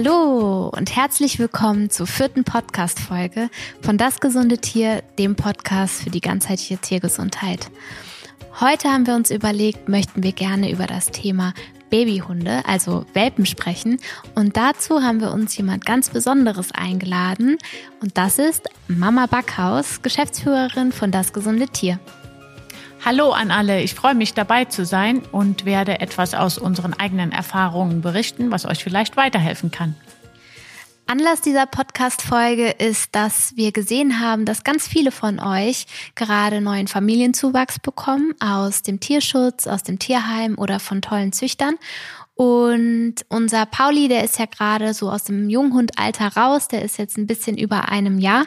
Hallo und herzlich willkommen zur vierten Podcast-Folge von Das gesunde Tier, dem Podcast für die ganzheitliche Tiergesundheit. Heute haben wir uns überlegt, möchten wir gerne über das Thema Babyhunde, also Welpen sprechen. Und dazu haben wir uns jemand ganz Besonderes eingeladen. Und das ist Mama Backhaus, Geschäftsführerin von Das gesunde Tier. Hallo an alle, ich freue mich dabei zu sein und werde etwas aus unseren eigenen Erfahrungen berichten, was euch vielleicht weiterhelfen kann. Anlass dieser Podcast-Folge ist, dass wir gesehen haben, dass ganz viele von euch gerade neuen Familienzuwachs bekommen aus dem Tierschutz, aus dem Tierheim oder von tollen Züchtern. Und unser Pauli, der ist ja gerade so aus dem Junghundalter raus, der ist jetzt ein bisschen über einem Jahr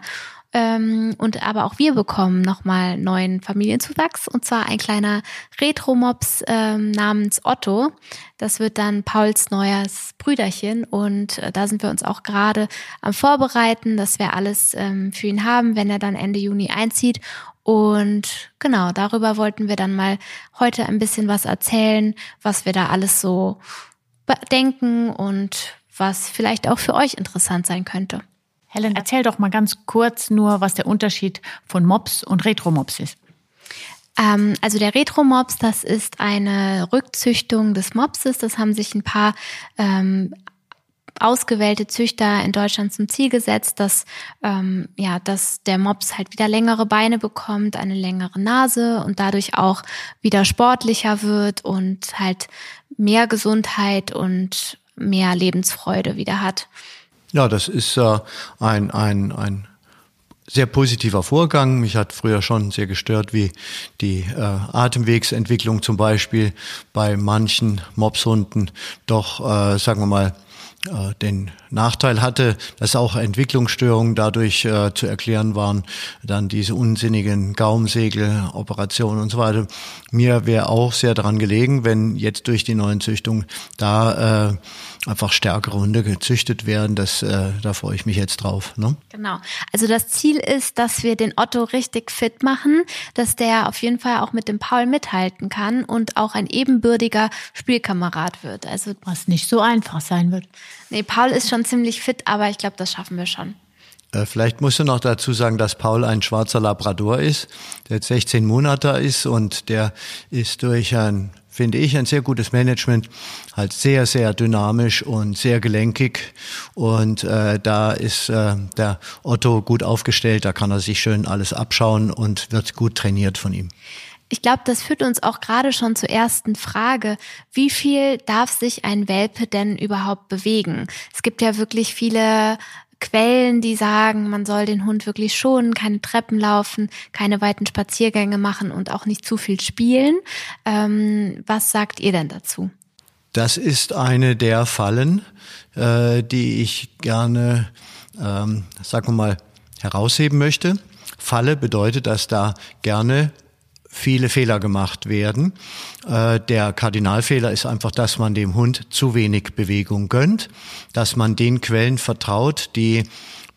ähm, und aber auch wir bekommen nochmal neuen Familienzuwachs und zwar ein kleiner Retro-Mops ähm, namens Otto. Das wird dann Pauls neues Brüderchen und äh, da sind wir uns auch gerade am Vorbereiten, dass wir alles ähm, für ihn haben, wenn er dann Ende Juni einzieht. Und genau, darüber wollten wir dann mal heute ein bisschen was erzählen, was wir da alles so denken und was vielleicht auch für euch interessant sein könnte. Helen, erzähl doch mal ganz kurz nur, was der Unterschied von Mops und Retromops ist. Ähm, also der Retromops, das ist eine Rückzüchtung des Mopses. Das haben sich ein paar ähm, ausgewählte Züchter in Deutschland zum Ziel gesetzt, dass ähm, ja, dass der Mops halt wieder längere Beine bekommt, eine längere Nase und dadurch auch wieder sportlicher wird und halt mehr Gesundheit und mehr Lebensfreude wieder hat. Ja, das ist äh, ein, ein, ein sehr positiver Vorgang. Mich hat früher schon sehr gestört, wie die äh, Atemwegsentwicklung zum Beispiel bei manchen Mopshunden doch, äh, sagen wir mal, äh, den Nachteil hatte, dass auch Entwicklungsstörungen dadurch äh, zu erklären waren, dann diese unsinnigen Gaumsegeloperationen und so weiter. Mir wäre auch sehr daran gelegen, wenn jetzt durch die neuen Züchtungen da äh, einfach stärkere Hunde gezüchtet werden. Das, äh, da freue ich mich jetzt drauf. Ne? Genau. Also das Ziel ist, dass wir den Otto richtig fit machen, dass der auf jeden Fall auch mit dem Paul mithalten kann und auch ein ebenbürtiger Spielkamerad wird. Also was nicht so einfach sein wird. Nee, Paul ist schon ziemlich fit, aber ich glaube, das schaffen wir schon. Äh, vielleicht musst du noch dazu sagen, dass Paul ein schwarzer Labrador ist, der jetzt 16 Monate ist und der ist durch ein finde ich, ein sehr gutes Management, halt sehr, sehr dynamisch und sehr gelenkig. Und äh, da ist äh, der Otto gut aufgestellt, da kann er sich schön alles abschauen und wird gut trainiert von ihm. Ich glaube, das führt uns auch gerade schon zur ersten Frage. Wie viel darf sich ein Welpe denn überhaupt bewegen? Es gibt ja wirklich viele Quellen, die sagen, man soll den Hund wirklich schonen, keine Treppen laufen, keine weiten Spaziergänge machen und auch nicht zu viel spielen. Ähm, was sagt ihr denn dazu? Das ist eine der Fallen, äh, die ich gerne, ähm, sagen wir mal, herausheben möchte. Falle bedeutet, dass da gerne viele Fehler gemacht werden. Äh, der Kardinalfehler ist einfach, dass man dem Hund zu wenig Bewegung gönnt, dass man den Quellen vertraut, die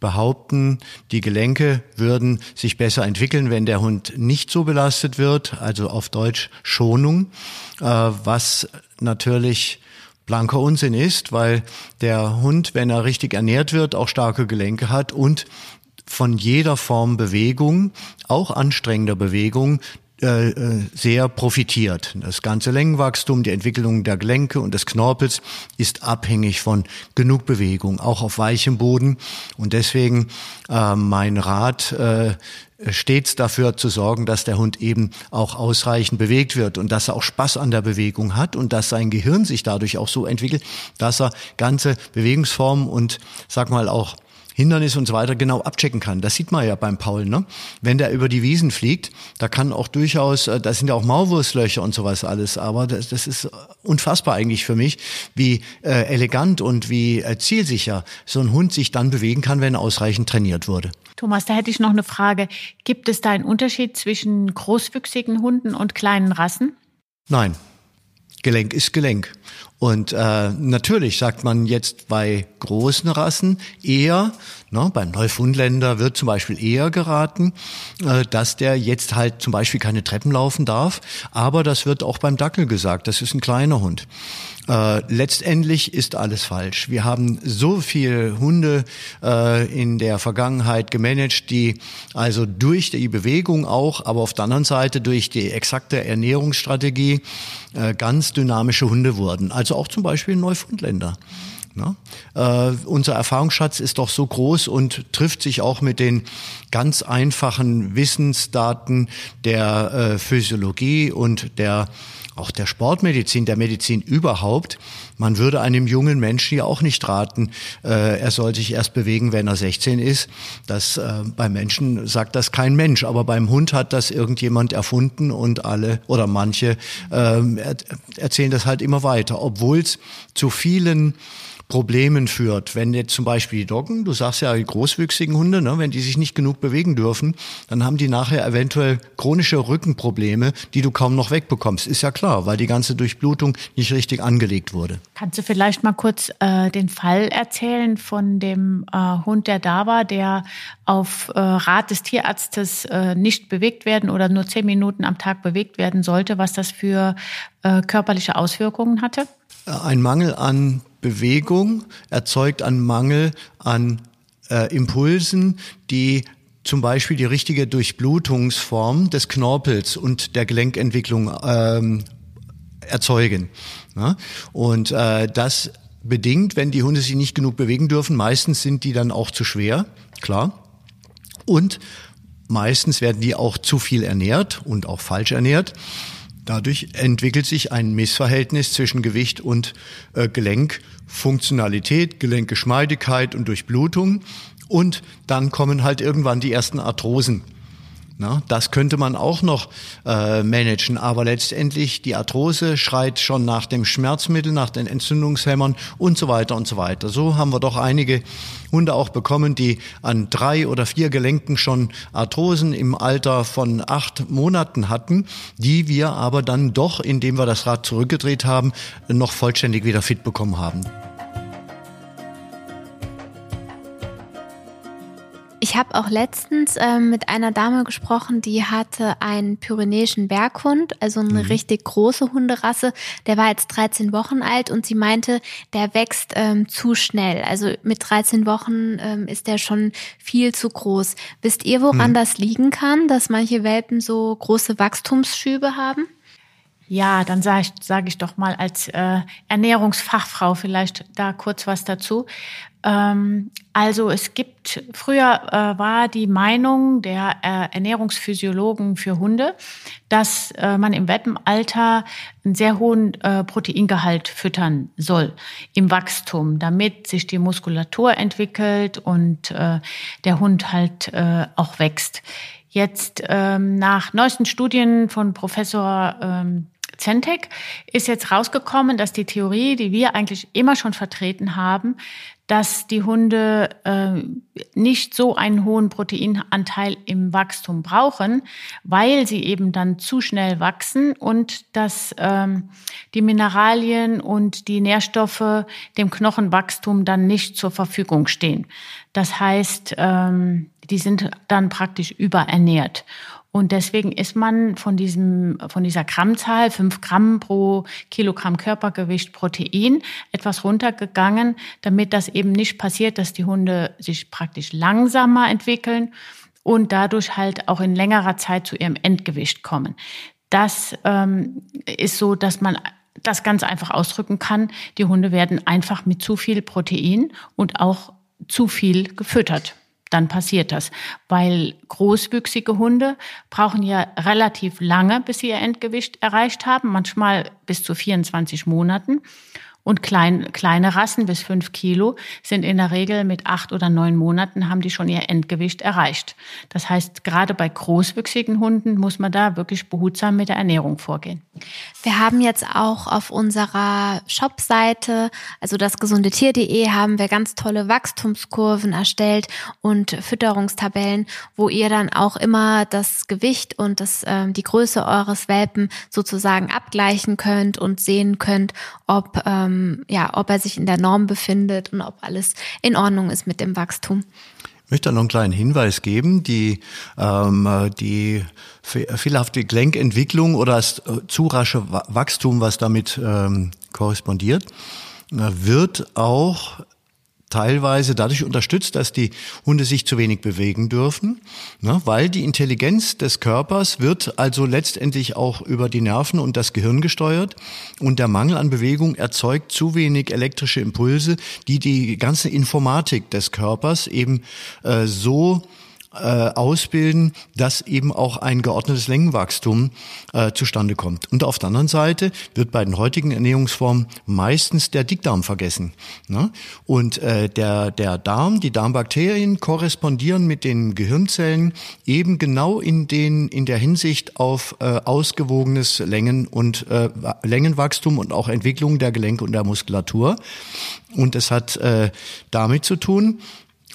behaupten, die Gelenke würden sich besser entwickeln, wenn der Hund nicht so belastet wird, also auf Deutsch Schonung, äh, was natürlich blanker Unsinn ist, weil der Hund, wenn er richtig ernährt wird, auch starke Gelenke hat und von jeder Form Bewegung, auch anstrengender Bewegung, sehr profitiert. Das ganze Längenwachstum, die Entwicklung der Gelenke und des Knorpels ist abhängig von genug Bewegung, auch auf weichem Boden. Und deswegen äh, mein Rat, äh, stets dafür zu sorgen, dass der Hund eben auch ausreichend bewegt wird und dass er auch Spaß an der Bewegung hat und dass sein Gehirn sich dadurch auch so entwickelt, dass er ganze Bewegungsformen und sag mal auch Hindernis und so weiter genau abchecken kann. Das sieht man ja beim Paul, ne? Wenn der über die Wiesen fliegt, da kann auch durchaus, äh, da sind ja auch Maulwurstlöcher und sowas alles, aber das, das ist unfassbar eigentlich für mich, wie äh, elegant und wie äh, zielsicher so ein Hund sich dann bewegen kann, wenn er ausreichend trainiert wurde. Thomas, da hätte ich noch eine Frage. Gibt es da einen Unterschied zwischen großwüchsigen Hunden und kleinen Rassen? Nein, Gelenk ist Gelenk. Und äh, natürlich sagt man jetzt bei großen Rassen eher, ne, beim Neufundländer wird zum Beispiel eher geraten, äh, dass der jetzt halt zum Beispiel keine Treppen laufen darf. Aber das wird auch beim Dackel gesagt, das ist ein kleiner Hund. Äh, letztendlich ist alles falsch. Wir haben so viele Hunde äh, in der Vergangenheit gemanagt, die also durch die Bewegung auch, aber auf der anderen Seite durch die exakte Ernährungsstrategie äh, ganz dynamische Hunde wurden. Also auch zum Beispiel Neufundländer. Ne? Äh, unser Erfahrungsschatz ist doch so groß und trifft sich auch mit den ganz einfachen Wissensdaten der äh, Physiologie und der auch der Sportmedizin, der Medizin überhaupt. Man würde einem jungen Menschen ja auch nicht raten, äh, er soll sich erst bewegen, wenn er 16 ist. Das äh, beim Menschen sagt das kein Mensch, aber beim Hund hat das irgendjemand erfunden und alle oder manche äh, erzählen das halt immer weiter, obwohl es zu vielen Problemen führt. Wenn jetzt zum Beispiel die Doggen, du sagst ja die großwüchsigen Hunde, ne, wenn die sich nicht genug bewegen dürfen, dann haben die nachher eventuell chronische Rückenprobleme, die du kaum noch wegbekommst. Ist ja klar, weil die ganze Durchblutung nicht richtig angelegt wurde. Kannst du vielleicht mal kurz äh, den Fall erzählen von dem äh, Hund, der da war, der auf äh, Rat des Tierarztes äh, nicht bewegt werden oder nur zehn Minuten am Tag bewegt werden sollte, was das für äh, körperliche Auswirkungen hatte? Ein Mangel an Bewegung erzeugt einen Mangel an äh, Impulsen, die zum Beispiel die richtige Durchblutungsform des Knorpels und der Gelenkentwicklung ähm, erzeugen. Ja? Und äh, das bedingt, wenn die Hunde sich nicht genug bewegen dürfen, meistens sind die dann auch zu schwer, klar. Und meistens werden die auch zu viel ernährt und auch falsch ernährt. Dadurch entwickelt sich ein Missverhältnis zwischen Gewicht und äh, Gelenkfunktionalität, Gelenkgeschmeidigkeit und Durchblutung. Und dann kommen halt irgendwann die ersten Arthrosen na, das könnte man auch noch äh, managen, aber letztendlich die Arthrose schreit schon nach dem Schmerzmittel, nach den Entzündungshämmern und so weiter und so weiter. So haben wir doch einige Hunde auch bekommen, die an drei oder vier Gelenken schon Arthrosen im Alter von acht Monaten hatten, die wir aber dann doch, indem wir das Rad zurückgedreht haben, noch vollständig wieder fit bekommen haben. Ich habe auch letztens äh, mit einer Dame gesprochen, die hatte einen pyrenäischen Berghund, also eine mhm. richtig große Hunderasse. Der war jetzt 13 Wochen alt und sie meinte, der wächst ähm, zu schnell. Also mit 13 Wochen ähm, ist der schon viel zu groß. Wisst ihr, woran mhm. das liegen kann, dass manche Welpen so große Wachstumsschübe haben? Ja, dann sage ich, sag ich doch mal als äh, Ernährungsfachfrau vielleicht da kurz was dazu. Ähm, also es gibt, früher äh, war die Meinung der äh, Ernährungsphysiologen für Hunde, dass äh, man im Wettenalter einen sehr hohen äh, Proteingehalt füttern soll im Wachstum, damit sich die Muskulatur entwickelt und äh, der Hund halt äh, auch wächst. Jetzt ähm, nach neuesten Studien von Professor ähm, Zentek ist jetzt rausgekommen, dass die Theorie, die wir eigentlich immer schon vertreten haben, dass die Hunde äh, nicht so einen hohen Proteinanteil im Wachstum brauchen, weil sie eben dann zu schnell wachsen und dass ähm, die Mineralien und die Nährstoffe dem Knochenwachstum dann nicht zur Verfügung stehen. Das heißt, ähm, die sind dann praktisch überernährt. Und deswegen ist man von diesem, von dieser Grammzahl, fünf Gramm pro Kilogramm Körpergewicht Protein, etwas runtergegangen, damit das eben nicht passiert, dass die Hunde sich praktisch langsamer entwickeln und dadurch halt auch in längerer Zeit zu ihrem Endgewicht kommen. Das ähm, ist so, dass man das ganz einfach ausdrücken kann. Die Hunde werden einfach mit zu viel Protein und auch zu viel gefüttert dann passiert das. Weil großwüchsige Hunde brauchen ja relativ lange, bis sie ihr Endgewicht erreicht haben, manchmal bis zu 24 Monaten. Und klein, kleine Rassen bis fünf Kilo sind in der Regel mit acht oder neun Monaten haben die schon ihr Endgewicht erreicht. Das heißt, gerade bei großwüchsigen Hunden muss man da wirklich behutsam mit der Ernährung vorgehen. Wir haben jetzt auch auf unserer Shopseite, also das gesundetier.de, haben wir ganz tolle Wachstumskurven erstellt und Fütterungstabellen, wo ihr dann auch immer das Gewicht und das, äh, die Größe eures Welpen sozusagen abgleichen könnt und sehen könnt, ob ähm, ähm, ja, ob er sich in der Norm befindet und ob alles in Ordnung ist mit dem Wachstum. Ich möchte noch einen kleinen Hinweis geben. Die, ähm, die fehlerhafte Gelenkentwicklung oder das äh, zu rasche Wachstum, was damit ähm, korrespondiert, wird auch teilweise dadurch unterstützt, dass die Hunde sich zu wenig bewegen dürfen, ne, weil die Intelligenz des Körpers wird also letztendlich auch über die Nerven und das Gehirn gesteuert und der Mangel an Bewegung erzeugt zu wenig elektrische Impulse, die die ganze Informatik des Körpers eben äh, so äh, ausbilden, dass eben auch ein geordnetes Längenwachstum äh, zustande kommt. Und auf der anderen Seite wird bei den heutigen Ernährungsformen meistens der Dickdarm vergessen. Ne? Und äh, der, der Darm, die Darmbakterien korrespondieren mit den Gehirnzellen eben genau in, den, in der Hinsicht auf äh, ausgewogenes Längen- und äh, Längenwachstum und auch Entwicklung der Gelenke und der Muskulatur. Und es hat äh, damit zu tun,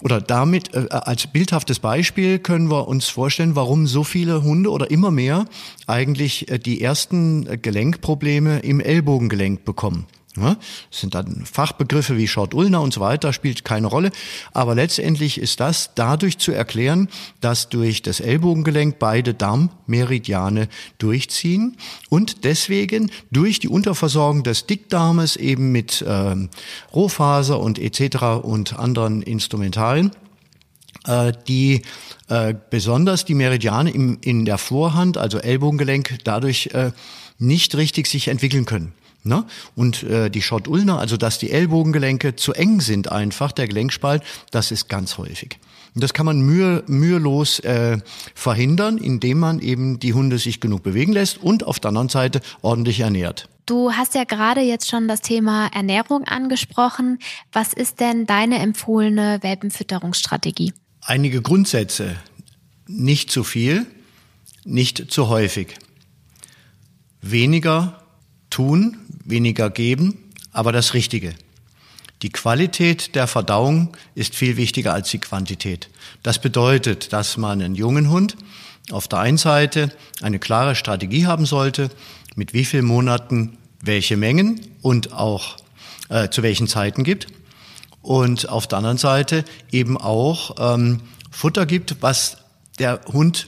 oder damit äh, als bildhaftes Beispiel können wir uns vorstellen, warum so viele Hunde oder immer mehr eigentlich äh, die ersten äh, Gelenkprobleme im Ellbogengelenk bekommen. Ja, das sind dann Fachbegriffe wie Short Ulna und so weiter, spielt keine Rolle. Aber letztendlich ist das dadurch zu erklären, dass durch das Ellbogengelenk beide Darmmeridiane durchziehen und deswegen durch die Unterversorgung des Dickdarmes eben mit ähm, Rohfaser und etc. und anderen Instrumentarien äh, die äh, besonders die Meridiane im, in der Vorhand, also Ellbogengelenk, dadurch äh, nicht richtig sich entwickeln können. Ne? Und äh, die Schott Ulna, also dass die Ellbogengelenke zu eng sind einfach, der Gelenkspalt, das ist ganz häufig. Und das kann man mühe, mühelos äh, verhindern, indem man eben die Hunde sich genug bewegen lässt und auf der anderen Seite ordentlich ernährt. Du hast ja gerade jetzt schon das Thema Ernährung angesprochen. Was ist denn deine empfohlene Welpenfütterungsstrategie? Einige Grundsätze. Nicht zu viel, nicht zu häufig. Weniger tun, weniger geben, aber das Richtige. Die Qualität der Verdauung ist viel wichtiger als die Quantität. Das bedeutet, dass man einen jungen Hund auf der einen Seite eine klare Strategie haben sollte, mit wie vielen Monaten welche Mengen und auch äh, zu welchen Zeiten gibt. Und auf der anderen Seite eben auch ähm, Futter gibt, was der Hund,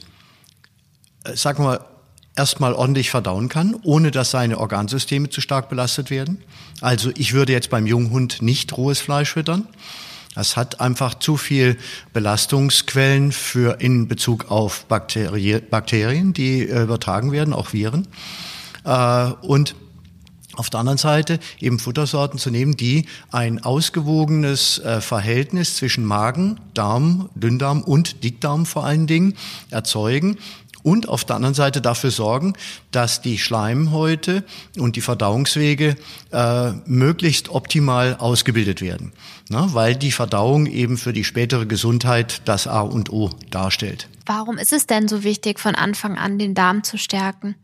äh, sagen wir mal, erstmal ordentlich verdauen kann, ohne dass seine Organsysteme zu stark belastet werden. Also ich würde jetzt beim Junghund nicht rohes Fleisch füttern. Das hat einfach zu viel Belastungsquellen für in Bezug auf Bakterie, Bakterien, die äh, übertragen werden, auch Viren. Äh, und auf der anderen Seite eben Futtersorten zu nehmen, die ein ausgewogenes äh, Verhältnis zwischen Magen, Darm, Dünndarm und Dickdarm vor allen Dingen erzeugen, und auf der anderen Seite dafür sorgen, dass die Schleimhäute und die Verdauungswege äh, möglichst optimal ausgebildet werden, ne? weil die Verdauung eben für die spätere Gesundheit das A und O darstellt. Warum ist es denn so wichtig, von Anfang an den Darm zu stärken?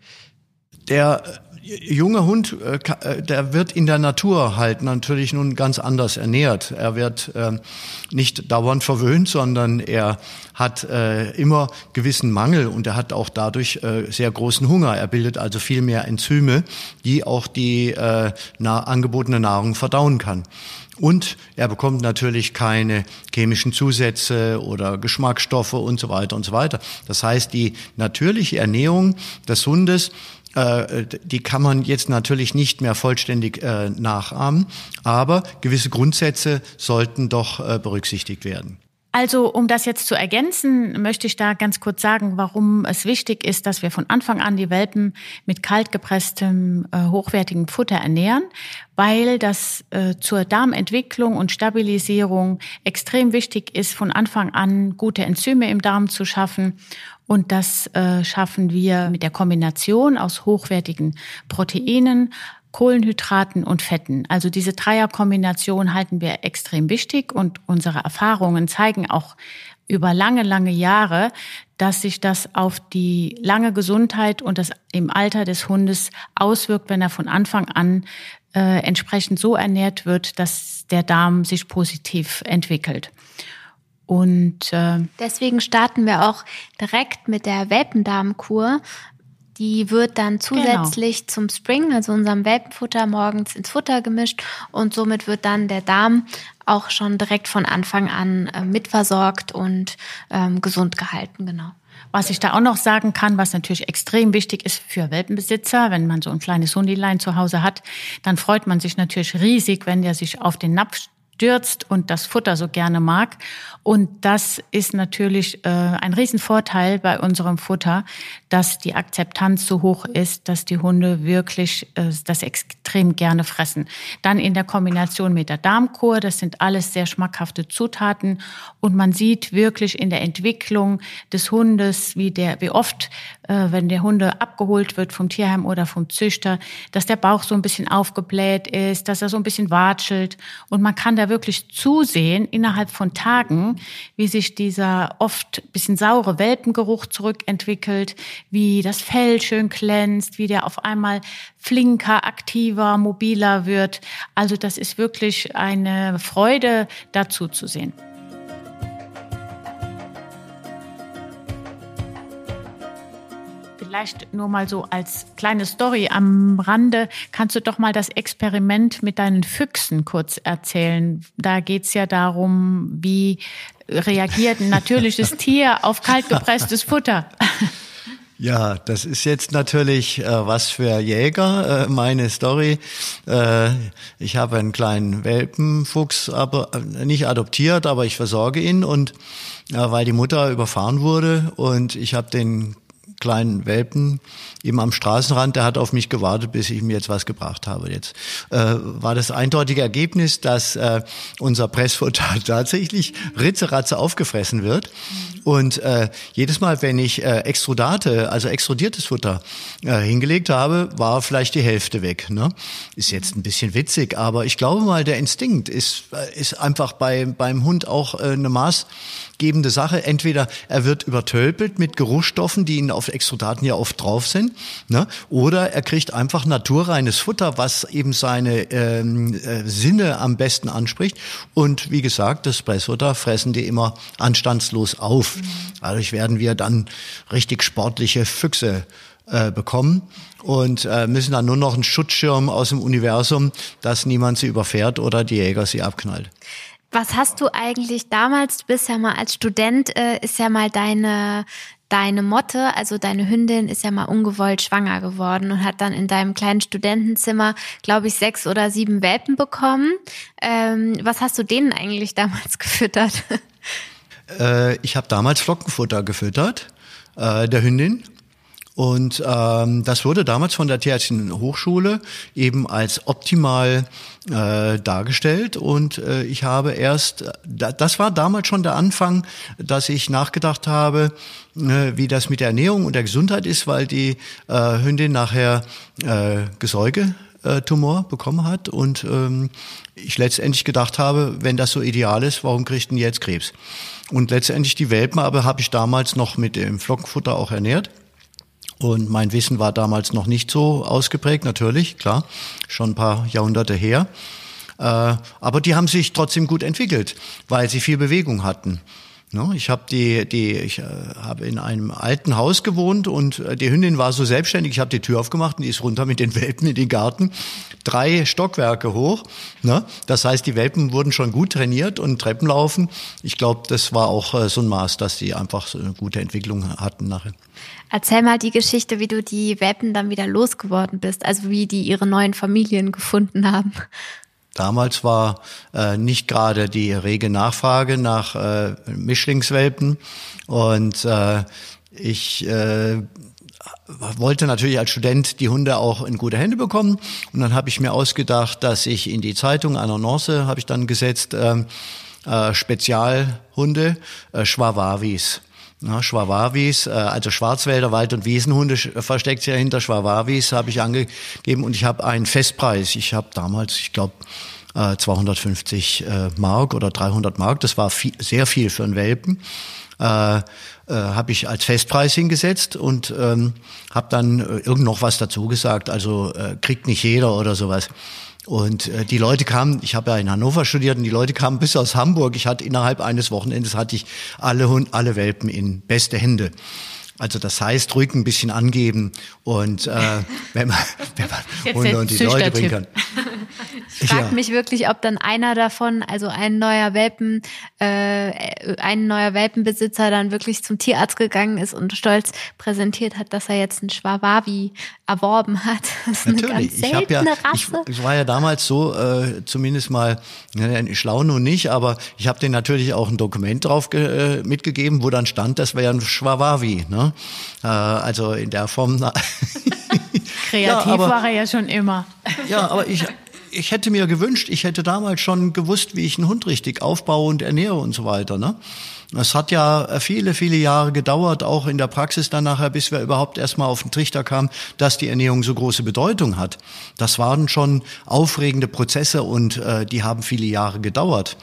Der junger Hund, äh, äh, der wird in der Natur halt natürlich nun ganz anders ernährt. Er wird ähm, nicht dauernd verwöhnt, sondern er hat äh, immer gewissen Mangel und er hat auch dadurch sehr großen Hunger. Er bildet also viel mehr Enzyme, die auch die angebotene Nahrung verdauen kann. Und er bekommt natürlich keine chemischen Zusätze oder Geschmacksstoffe und so weiter und so weiter. Das heißt, die natürliche Ernährung des Hundes die kann man jetzt natürlich nicht mehr vollständig äh, nachahmen, aber gewisse Grundsätze sollten doch äh, berücksichtigt werden. Also, um das jetzt zu ergänzen, möchte ich da ganz kurz sagen, warum es wichtig ist, dass wir von Anfang an die Welpen mit kaltgepresstem, äh, hochwertigem Futter ernähren, weil das äh, zur Darmentwicklung und Stabilisierung extrem wichtig ist, von Anfang an gute Enzyme im Darm zu schaffen. Und das äh, schaffen wir mit der Kombination aus hochwertigen Proteinen, Kohlenhydraten und Fetten. Also diese Dreierkombination halten wir extrem wichtig und unsere Erfahrungen zeigen auch über lange, lange Jahre, dass sich das auf die lange Gesundheit und das im Alter des Hundes auswirkt, wenn er von Anfang an äh, entsprechend so ernährt wird, dass der Darm sich positiv entwickelt. Und äh, deswegen starten wir auch direkt mit der Welpendarmkur. Die wird dann genau. zusätzlich genau. zum Spring, also unserem Welpenfutter, morgens ins Futter gemischt und somit wird dann der Darm auch schon direkt von Anfang an äh, mitversorgt und ähm, gesund gehalten, genau. Was ich da auch noch sagen kann, was natürlich extrem wichtig ist für Welpenbesitzer, wenn man so ein kleines Hundilein zu Hause hat, dann freut man sich natürlich riesig, wenn der sich auf den Napf stürzt und das Futter so gerne mag. Und das ist natürlich äh, ein Riesenvorteil bei unserem Futter, dass die Akzeptanz so hoch ist, dass die Hunde wirklich äh, das extrem gerne fressen. Dann in der Kombination mit der Darmkur, das sind alles sehr schmackhafte Zutaten und man sieht wirklich in der Entwicklung des Hundes, wie der, wie oft, äh, wenn der Hunde abgeholt wird vom Tierheim oder vom Züchter, dass der Bauch so ein bisschen aufgebläht ist, dass er so ein bisschen watschelt und man kann da wirklich zusehen innerhalb von Tagen, wie sich dieser oft bisschen saure Welpengeruch zurückentwickelt, wie das Fell schön glänzt, wie der auf einmal flinker, aktiver, mobiler wird. Also das ist wirklich eine Freude, dazu zu sehen. Vielleicht nur mal so als kleine Story am Rande. Kannst du doch mal das Experiment mit deinen Füchsen kurz erzählen? Da geht's ja darum, wie reagiert ein natürliches Tier auf kaltgepresstes Futter. Ja, das ist jetzt natürlich äh, was für Jäger, äh, meine Story. Äh, ich habe einen kleinen Welpenfuchs, aber äh, nicht adoptiert, aber ich versorge ihn und äh, weil die Mutter überfahren wurde und ich habe den kleinen Welpen eben am Straßenrand, der hat auf mich gewartet, bis ich ihm jetzt was gebracht habe. Jetzt äh, war das eindeutige Ergebnis, dass äh, unser Pressfutter tatsächlich ritzeratze aufgefressen wird. Und äh, jedes Mal, wenn ich äh, Extrudate, also extrudiertes Futter äh, hingelegt habe, war vielleicht die Hälfte weg. Ne? Ist jetzt ein bisschen witzig, aber ich glaube mal, der Instinkt ist, äh, ist einfach bei, beim Hund auch äh, eine maßgebende Sache. Entweder er wird übertölpelt mit Geruchsstoffen, die ihn auf Extrudaten ja oft drauf sind, ne? oder er kriegt einfach naturreines Futter, was eben seine ähm, äh, Sinne am besten anspricht. Und wie gesagt, das Pressfutter fressen die immer anstandslos auf. Dadurch werden wir dann richtig sportliche Füchse äh, bekommen und äh, müssen dann nur noch einen Schutzschirm aus dem Universum, dass niemand sie überfährt oder die Jäger sie abknallt. Was hast du eigentlich damals, du bist ja mal als Student, äh, ist ja mal deine, deine Motte, also deine Hündin, ist ja mal ungewollt schwanger geworden und hat dann in deinem kleinen Studentenzimmer, glaube ich, sechs oder sieben Welpen bekommen. Ähm, was hast du denen eigentlich damals gefüttert? Äh, ich habe damals Flockenfutter gefüttert, äh, der Hündin. Und ähm, das wurde damals von der Tierärztlichen Hochschule eben als optimal äh, dargestellt. Und äh, ich habe erst, das war damals schon der Anfang, dass ich nachgedacht habe, äh, wie das mit der Ernährung und der Gesundheit ist, weil die äh, Hündin nachher äh, Gesäuge äh, Tumor bekommen hat und ähm, ich letztendlich gedacht habe, wenn das so ideal ist, warum kriegt denn jetzt Krebs? Und letztendlich die Welpen aber habe ich damals noch mit dem Flockenfutter auch ernährt. Und mein Wissen war damals noch nicht so ausgeprägt, natürlich, klar, schon ein paar Jahrhunderte her. Äh, aber die haben sich trotzdem gut entwickelt, weil sie viel Bewegung hatten. No, ich habe die, die, ich äh, habe in einem alten Haus gewohnt und äh, die Hündin war so selbstständig. Ich habe die Tür aufgemacht und die ist runter mit den Welpen in den Garten, drei Stockwerke hoch. Ne? Das heißt, die Welpen wurden schon gut trainiert und Treppen laufen. Ich glaube, das war auch so ein Maß, dass die einfach so eine gute Entwicklung hatten nachher. Erzähl mal die Geschichte, wie du die Welpen dann wieder losgeworden bist, also wie die ihre neuen Familien gefunden haben. Damals war äh, nicht gerade die rege Nachfrage nach äh, Mischlingswelpen und äh, ich äh, wollte natürlich als Student die Hunde auch in gute Hände bekommen und dann habe ich mir ausgedacht, dass ich in die Zeitung eine Annonce habe ich dann gesetzt äh, äh, Spezialhunde äh, Schwawawis. Ja, Schwawawis, äh, also Schwarzwälder Wald- und Wiesenhunde versteckt sich ja hinter Schwawawis, habe ich angegeben und ich habe einen Festpreis. Ich habe damals, ich glaube, 250 äh, Mark oder 300 Mark, das war viel, sehr viel für einen Welpen, äh, äh, habe ich als Festpreis hingesetzt und ähm, habe dann irgend noch was dazu gesagt, also äh, kriegt nicht jeder oder sowas. Und äh, die Leute kamen, ich habe ja in Hannover studiert und die Leute kamen bis aus Hamburg. Ich hatte innerhalb eines Wochenendes hatte ich alle Hund, alle Welpen in beste Hände. Also das heißt, ruhig ein bisschen angeben und äh, wenn man, wenn man Hunde und die Leute bringen kann. Ich frage ja. mich wirklich, ob dann einer davon, also ein neuer Welpen, äh, ein neuer Welpenbesitzer dann wirklich zum Tierarzt gegangen ist und stolz präsentiert hat, dass er jetzt einen Schwabawi erworben hat. Das ist Natürlich. eine ganz seltene ja, Rasse. Ich, ich, war ja damals so, äh, zumindest mal, ne, schlau nun nicht, aber ich habe denen natürlich auch ein Dokument drauf äh, mitgegeben, wo dann stand, das wäre ein Schwabawi. Ne? Äh, also in der Form. Kreativ ja, aber, war er ja schon immer. Ja, aber ich, ich hätte mir gewünscht, ich hätte damals schon gewusst, wie ich einen Hund richtig aufbaue und ernähre und so weiter. Ne? Es hat ja viele, viele Jahre gedauert, auch in der Praxis dann nachher, bis wir überhaupt erstmal auf den Trichter kamen, dass die Ernährung so große Bedeutung hat. Das waren schon aufregende Prozesse und äh, die haben viele Jahre gedauert.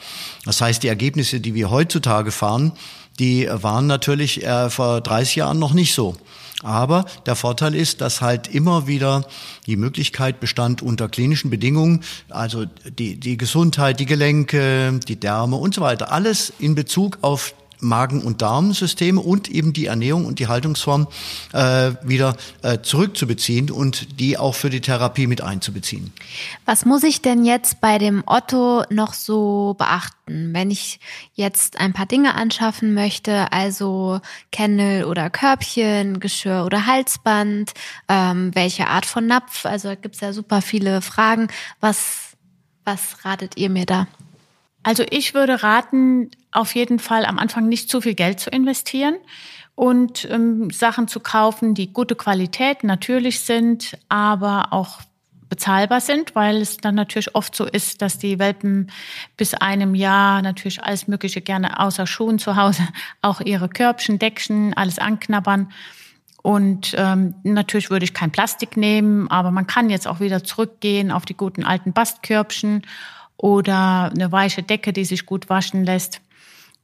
Das heißt, die Ergebnisse, die wir heutzutage fahren, die waren natürlich äh, vor 30 Jahren noch nicht so. Aber der Vorteil ist, dass halt immer wieder die Möglichkeit bestand, unter klinischen Bedingungen, also die, die Gesundheit, die Gelenke, die Därme und so weiter, alles in Bezug auf Magen- und Darmsysteme und eben die Ernährung und die Haltungsform äh, wieder äh, zurückzubeziehen und die auch für die Therapie mit einzubeziehen. Was muss ich denn jetzt bei dem Otto noch so beachten, wenn ich jetzt ein paar Dinge anschaffen möchte, also Kennel oder Körbchen, Geschirr oder Halsband, ähm, welche Art von Napf, also gibt es ja super viele Fragen. Was, was ratet ihr mir da? Also ich würde raten, auf jeden Fall am Anfang nicht zu viel Geld zu investieren und ähm, Sachen zu kaufen, die gute Qualität natürlich sind, aber auch bezahlbar sind, weil es dann natürlich oft so ist, dass die Welpen bis einem Jahr natürlich alles Mögliche gerne außer Schuhen zu Hause auch ihre Körbchen, Deckchen, alles anknabbern. Und ähm, natürlich würde ich kein Plastik nehmen, aber man kann jetzt auch wieder zurückgehen auf die guten alten Bastkörbchen oder eine weiche Decke, die sich gut waschen lässt.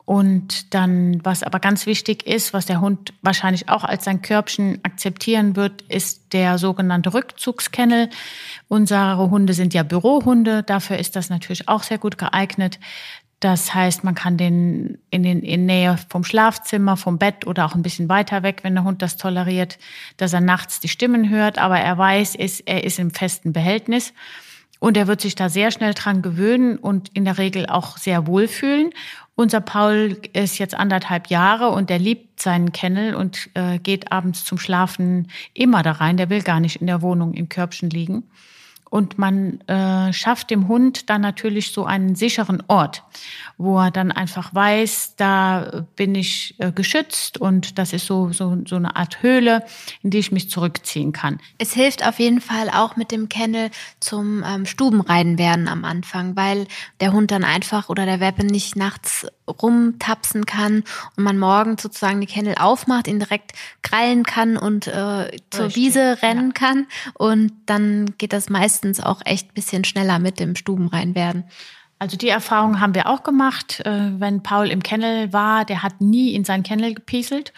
Und dann, was aber ganz wichtig ist, was der Hund wahrscheinlich auch als sein Körbchen akzeptieren wird, ist der sogenannte Rückzugskennel. Unsere Hunde sind ja Bürohunde, dafür ist das natürlich auch sehr gut geeignet. Das heißt, man kann den in, den in Nähe vom Schlafzimmer, vom Bett oder auch ein bisschen weiter weg, wenn der Hund das toleriert, dass er nachts die Stimmen hört, aber er weiß, er ist im festen Behältnis. Und er wird sich da sehr schnell dran gewöhnen und in der Regel auch sehr wohlfühlen. Unser Paul ist jetzt anderthalb Jahre und der liebt seinen Kennel und äh, geht abends zum Schlafen immer da rein. Der will gar nicht in der Wohnung im Körbchen liegen. Und man äh, schafft dem Hund dann natürlich so einen sicheren Ort, wo er dann einfach weiß, da bin ich äh, geschützt und das ist so, so, so eine Art Höhle, in die ich mich zurückziehen kann. Es hilft auf jeden Fall auch mit dem Kennel zum ähm, Stubenrein am Anfang, weil der Hund dann einfach oder der Welpe nicht nachts rumtapsen kann und man morgens sozusagen die Kennel aufmacht, ihn direkt krallen kann und äh, zur Richtig. Wiese rennen ja. kann und dann geht das meistens auch echt bisschen schneller mit dem Stubenrein werden. Also die Erfahrung haben wir auch gemacht, äh, wenn Paul im Kennel war, der hat nie in sein Kennel gepieselt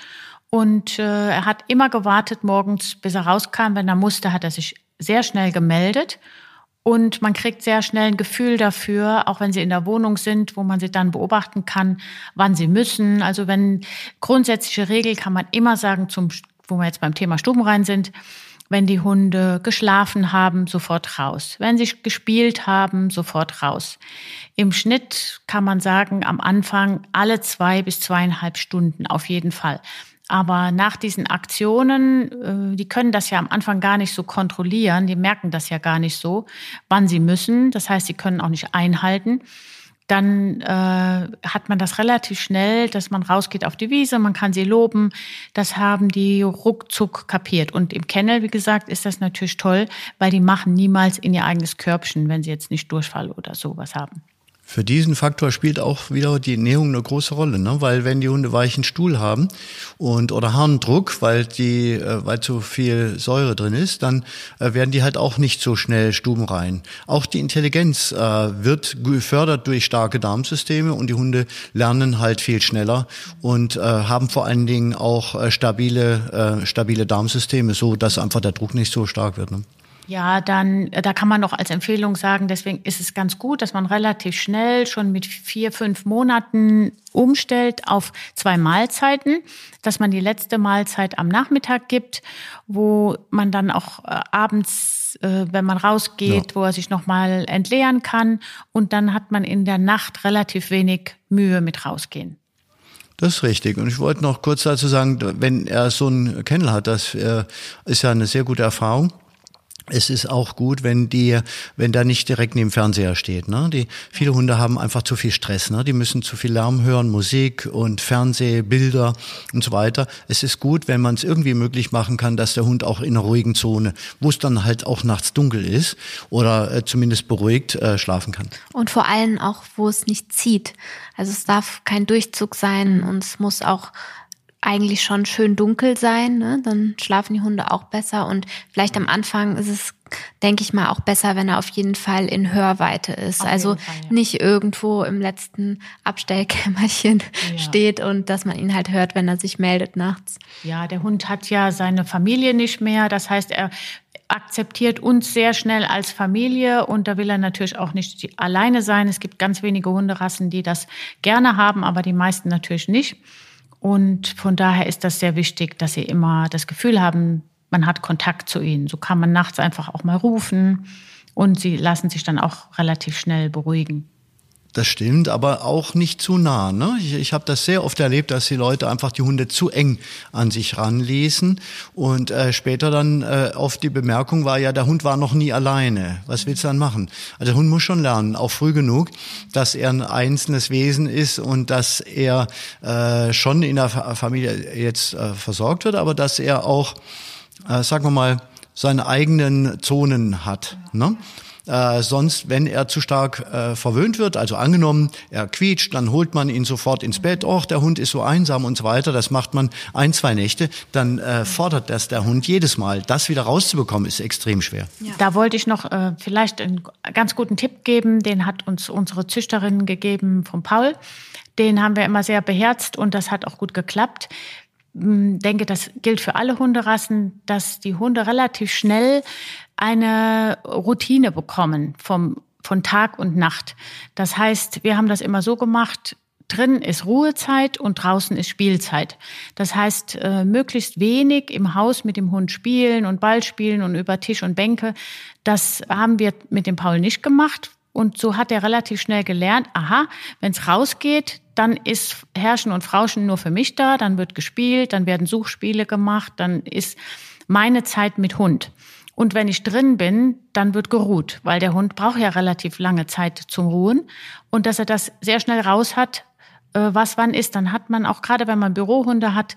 und äh, er hat immer gewartet morgens, bis er rauskam. Wenn er musste, hat er sich sehr schnell gemeldet und man kriegt sehr schnell ein Gefühl dafür, auch wenn sie in der Wohnung sind, wo man sie dann beobachten kann, wann sie müssen. Also wenn grundsätzliche Regel kann man immer sagen, zum, wo wir jetzt beim Thema Stubenrein sind, wenn die Hunde geschlafen haben, sofort raus. Wenn sie gespielt haben, sofort raus. Im Schnitt kann man sagen, am Anfang alle zwei bis zweieinhalb Stunden auf jeden Fall. Aber nach diesen Aktionen, äh, die können das ja am Anfang gar nicht so kontrollieren, die merken das ja gar nicht so, wann sie müssen. Das heißt, sie können auch nicht einhalten. Dann äh, hat man das relativ schnell, dass man rausgeht auf die Wiese, man kann sie loben. Das haben die ruckzuck kapiert. Und im Kennel, wie gesagt, ist das natürlich toll, weil die machen niemals in ihr eigenes Körbchen, wenn sie jetzt nicht Durchfall oder sowas haben. Für diesen Faktor spielt auch wieder die Ernährung eine große Rolle, ne? weil wenn die Hunde weichen Stuhl haben und oder Harndruck, weil die, äh, weil zu viel Säure drin ist, dann äh, werden die halt auch nicht so schnell stubenrein. Auch die Intelligenz äh, wird gefördert durch starke Darmsysteme und die Hunde lernen halt viel schneller und äh, haben vor allen Dingen auch äh, stabile, äh, stabile Darmsysteme, so dass einfach der Druck nicht so stark wird. Ne? Ja, dann, äh, da kann man noch als Empfehlung sagen, deswegen ist es ganz gut, dass man relativ schnell schon mit vier, fünf Monaten umstellt auf zwei Mahlzeiten, dass man die letzte Mahlzeit am Nachmittag gibt, wo man dann auch äh, abends, äh, wenn man rausgeht, ja. wo er sich nochmal entleeren kann und dann hat man in der Nacht relativ wenig Mühe mit rausgehen. Das ist richtig. Und ich wollte noch kurz dazu sagen, wenn er so einen Kennel hat, das ist ja eine sehr gute Erfahrung es ist auch gut, wenn die, wenn da nicht direkt neben Fernseher steht. Ne? Die viele Hunde haben einfach zu viel Stress. Ne? Die müssen zu viel Lärm hören, Musik und Fernsehbilder und so weiter. Es ist gut, wenn man es irgendwie möglich machen kann, dass der Hund auch in einer ruhigen Zone, wo es dann halt auch nachts dunkel ist oder äh, zumindest beruhigt äh, schlafen kann. Und vor allem auch, wo es nicht zieht. Also es darf kein Durchzug sein und es muss auch eigentlich schon schön dunkel sein, ne? dann schlafen die Hunde auch besser und vielleicht am Anfang ist es, denke ich mal, auch besser, wenn er auf jeden Fall in Hörweite ist. Auf also Fall, ja. nicht irgendwo im letzten Abstellkämmerchen ja. steht und dass man ihn halt hört, wenn er sich meldet nachts. Ja, der Hund hat ja seine Familie nicht mehr, das heißt, er akzeptiert uns sehr schnell als Familie und da will er natürlich auch nicht alleine sein. Es gibt ganz wenige Hunderassen, die das gerne haben, aber die meisten natürlich nicht. Und von daher ist das sehr wichtig, dass sie immer das Gefühl haben, man hat Kontakt zu ihnen. So kann man nachts einfach auch mal rufen und sie lassen sich dann auch relativ schnell beruhigen. Das stimmt, aber auch nicht zu nah. Ne? Ich, ich habe das sehr oft erlebt, dass die Leute einfach die Hunde zu eng an sich ranließen und äh, später dann äh, oft die Bemerkung war, ja, der Hund war noch nie alleine. Was willst du dann machen? Also der Hund muss schon lernen, auch früh genug, dass er ein einzelnes Wesen ist und dass er äh, schon in der Familie jetzt äh, versorgt wird, aber dass er auch, äh, sagen wir mal, seine eigenen Zonen hat. Ne? Äh, sonst, wenn er zu stark äh, verwöhnt wird, also angenommen, er quietscht, dann holt man ihn sofort ins Bett, och, der Hund ist so einsam und so weiter, das macht man ein, zwei Nächte, dann äh, fordert das der Hund jedes Mal. Das wieder rauszubekommen, ist extrem schwer. Ja. Da wollte ich noch äh, vielleicht einen ganz guten Tipp geben, den hat uns unsere Züchterin gegeben von Paul. Den haben wir immer sehr beherzt und das hat auch gut geklappt hm, denke, das gilt für alle Hunderassen, dass die Hunde relativ schnell eine Routine bekommen vom, von Tag und Nacht. Das heißt, wir haben das immer so gemacht, drin ist Ruhezeit und draußen ist Spielzeit. Das heißt, äh, möglichst wenig im Haus mit dem Hund spielen und Ball spielen und über Tisch und Bänke. Das haben wir mit dem Paul nicht gemacht. Und so hat er relativ schnell gelernt, aha, wenn es rausgeht, dann ist Herrschen und Frauschen nur für mich da, dann wird gespielt, dann werden Suchspiele gemacht, dann ist meine Zeit mit Hund. Und wenn ich drin bin, dann wird geruht, weil der Hund braucht ja relativ lange Zeit zum Ruhen. Und dass er das sehr schnell raus hat, äh, was wann ist, dann hat man auch gerade, wenn man Bürohunde hat,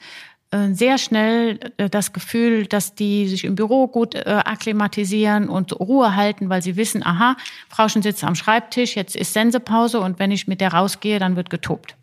äh, sehr schnell äh, das Gefühl, dass die sich im Büro gut akklimatisieren und Ruhe halten, weil sie wissen, aha, Frauchen sitzt am Schreibtisch, jetzt ist Sensepause und wenn ich mit der rausgehe, dann wird getobt.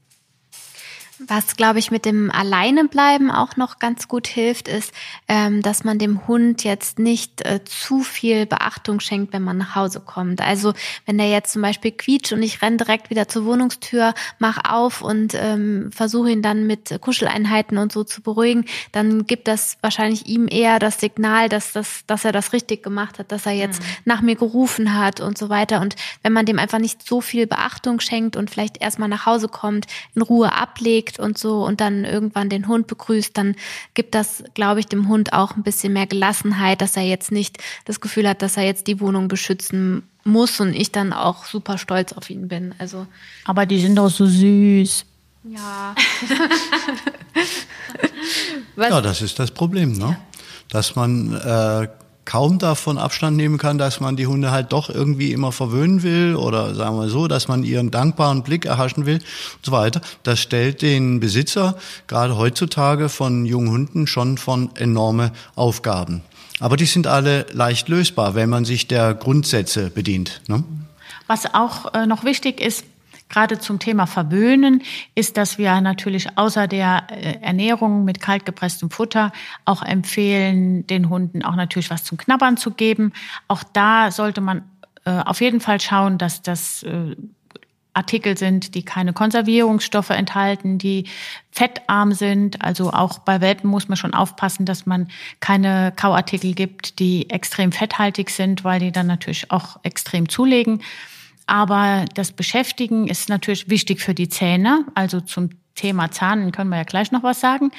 Was, glaube ich, mit dem Alleinebleiben auch noch ganz gut hilft, ist, ähm, dass man dem Hund jetzt nicht äh, zu viel Beachtung schenkt, wenn man nach Hause kommt. Also wenn der jetzt zum Beispiel quietscht und ich renne direkt wieder zur Wohnungstür, mach auf und ähm, versuche ihn dann mit Kuscheleinheiten und so zu beruhigen, dann gibt das wahrscheinlich ihm eher das Signal, dass, das, dass er das richtig gemacht hat, dass er jetzt mhm. nach mir gerufen hat und so weiter. Und wenn man dem einfach nicht so viel Beachtung schenkt und vielleicht erstmal nach Hause kommt, in Ruhe ablegt, bewegt und so und dann irgendwann den Hund begrüßt, dann gibt das, glaube ich, dem Hund auch ein bisschen mehr Gelassenheit, dass er jetzt nicht das Gefühl hat, dass er jetzt die Wohnung beschützen muss und ich dann auch super stolz auf ihn bin. Also. Aber die sind doch so süß. Ja. ja, das ist das Problem, ne? Dass man äh, kaum davon Abstand nehmen kann, dass man die Hunde halt doch irgendwie immer verwöhnen will oder sagen wir so, dass man ihren dankbaren Blick erhaschen will und so weiter. Das stellt den Besitzer gerade heutzutage von jungen Hunden schon von enorme Aufgaben. Aber die sind alle leicht lösbar, wenn man sich der Grundsätze bedient. Ne? Was auch äh, noch wichtig ist, gerade zum Thema Verwöhnen ist, dass wir natürlich außer der äh, Ernährung mit kaltgepresstem Futter auch empfehlen, den Hunden auch natürlich was zum Knabbern zu geben. Auch da sollte man äh, auf jeden Fall schauen, dass das äh, Artikel sind, die keine Konservierungsstoffe enthalten, die fettarm sind. Also auch bei Welpen muss man schon aufpassen, dass man keine Kauartikel gibt, die extrem fetthaltig sind, weil die dann natürlich auch extrem zulegen. Aber das Beschäftigen ist natürlich wichtig für die Zähne. Also zum Thema Zahn können wir ja gleich noch was sagen.